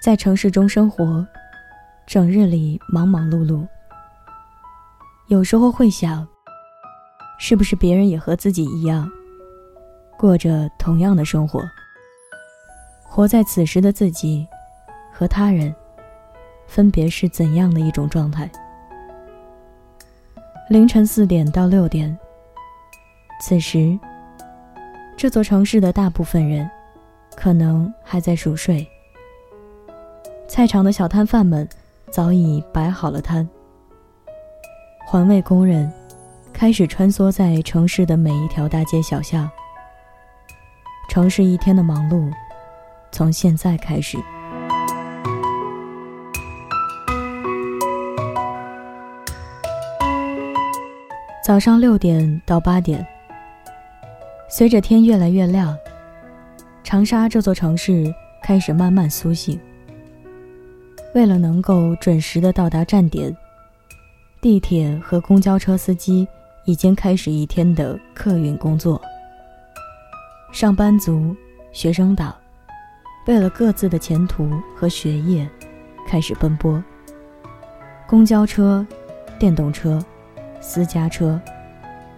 在城市中生活，整日里忙忙碌碌，有时候会想，是不是别人也和自己一样，过着同样的生活？活在此时的自己，和他人，分别是怎样的一种状态？凌晨四点到六点，此时，这座城市的大部分人，可能还在熟睡。菜场的小摊贩们早已摆好了摊，环卫工人开始穿梭在城市的每一条大街小巷。城市一天的忙碌从现在开始。早上六点到八点，随着天越来越亮，长沙这座城市开始慢慢苏醒。为了能够准时的到达站点，地铁和公交车司机已经开始一天的客运工作。上班族、学生党，为了各自的前途和学业，开始奔波。公交车、电动车、私家车，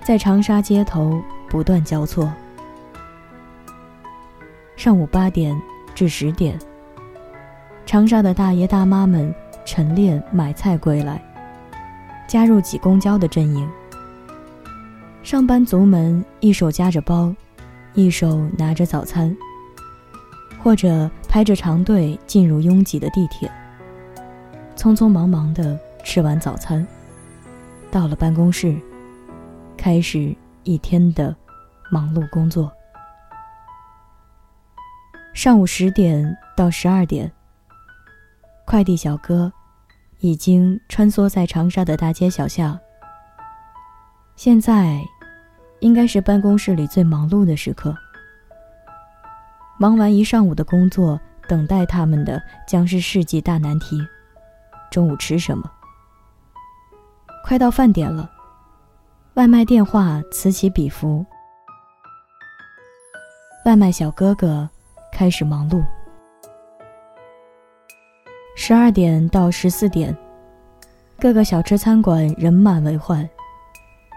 在长沙街头不断交错。上午八点至十点。长沙的大爷大妈们晨练买菜归来，加入挤公交的阵营。上班族们一手夹着包，一手拿着早餐，或者排着长队进入拥挤的地铁，匆匆忙忙的吃完早餐，到了办公室，开始一天的忙碌工作。上午十点到十二点。快递小哥已经穿梭在长沙的大街小巷。现在，应该是办公室里最忙碌的时刻。忙完一上午的工作，等待他们的将是世纪大难题：中午吃什么？快到饭点了，外卖电话此起彼伏，外卖小哥哥开始忙碌。十二点到十四点，各个小吃餐馆人满为患，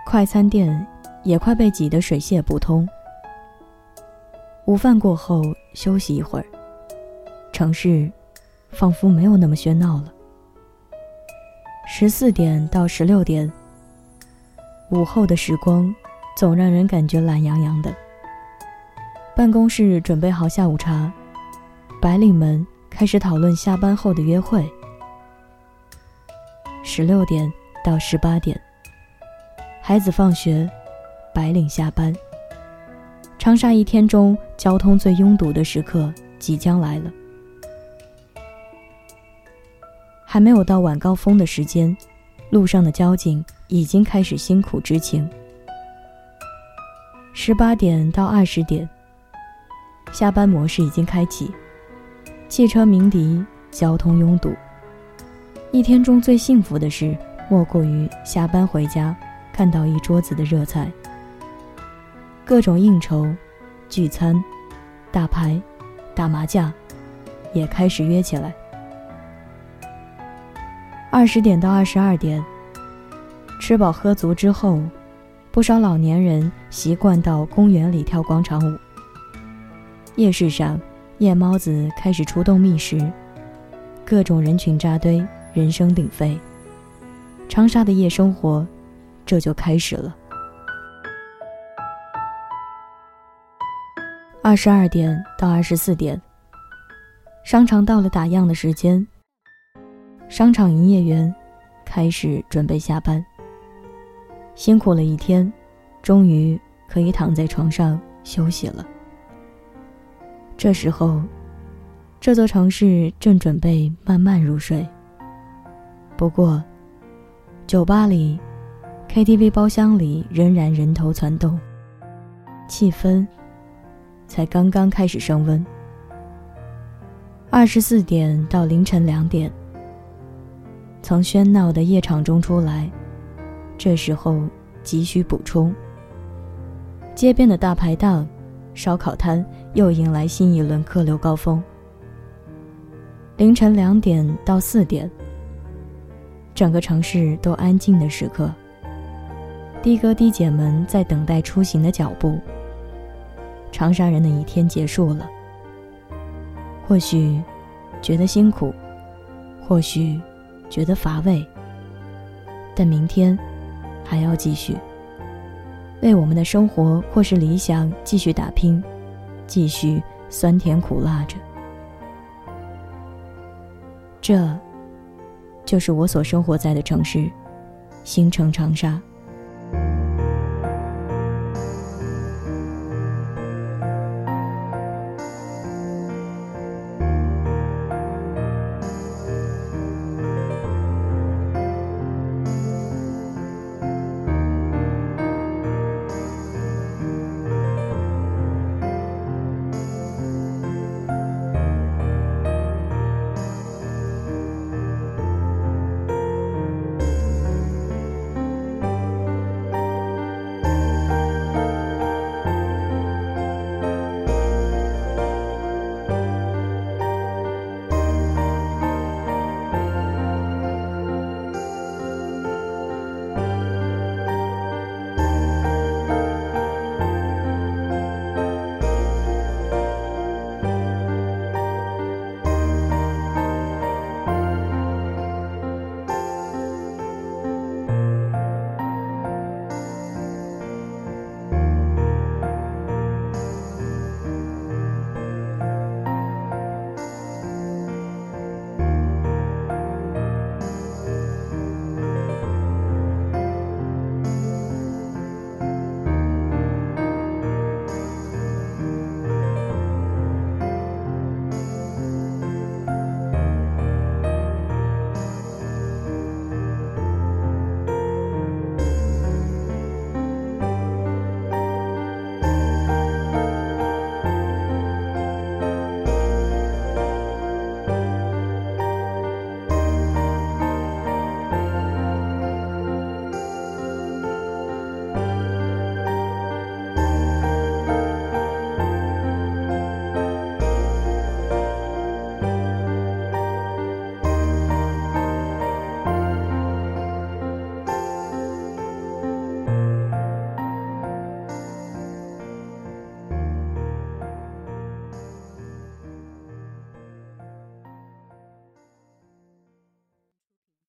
快餐店也快被挤得水泄不通。午饭过后休息一会儿，城市仿佛没有那么喧闹了。十四点到十六点，午后的时光总让人感觉懒洋洋的。办公室准备好下午茶，白领们。开始讨论下班后的约会。十六点到十八点，孩子放学，白领下班。长沙一天中交通最拥堵的时刻即将来了。还没有到晚高峰的时间，路上的交警已经开始辛苦执勤。十八点到二十点，下班模式已经开启。汽车鸣笛，交通拥堵。一天中最幸福的事，莫过于下班回家，看到一桌子的热菜。各种应酬、聚餐、打牌、打麻将，也开始约起来。二十点到二十二点，吃饱喝足之后，不少老年人习惯到公园里跳广场舞。夜市上。夜猫子开始出动觅食，各种人群扎堆，人声鼎沸。长沙的夜生活这就开始了。二十二点到二十四点，商场到了打烊的时间，商场营业员开始准备下班。辛苦了一天，终于可以躺在床上休息了。这时候，这座城市正准备慢慢入睡。不过，酒吧里、KTV 包厢里仍然人头攒动，气氛才刚刚开始升温。二十四点到凌晨两点，从喧闹的夜场中出来，这时候急需补充。街边的大排档。烧烤摊又迎来新一轮客流高峰。凌晨两点到四点，整个城市都安静的时刻。的哥的姐们在等待出行的脚步。长沙人的一天结束了，或许觉得辛苦，或许觉得乏味，但明天还要继续为我们的生活或是理想继续打拼，继续酸甜苦辣着。这，就是我所生活在的城市，星城长沙。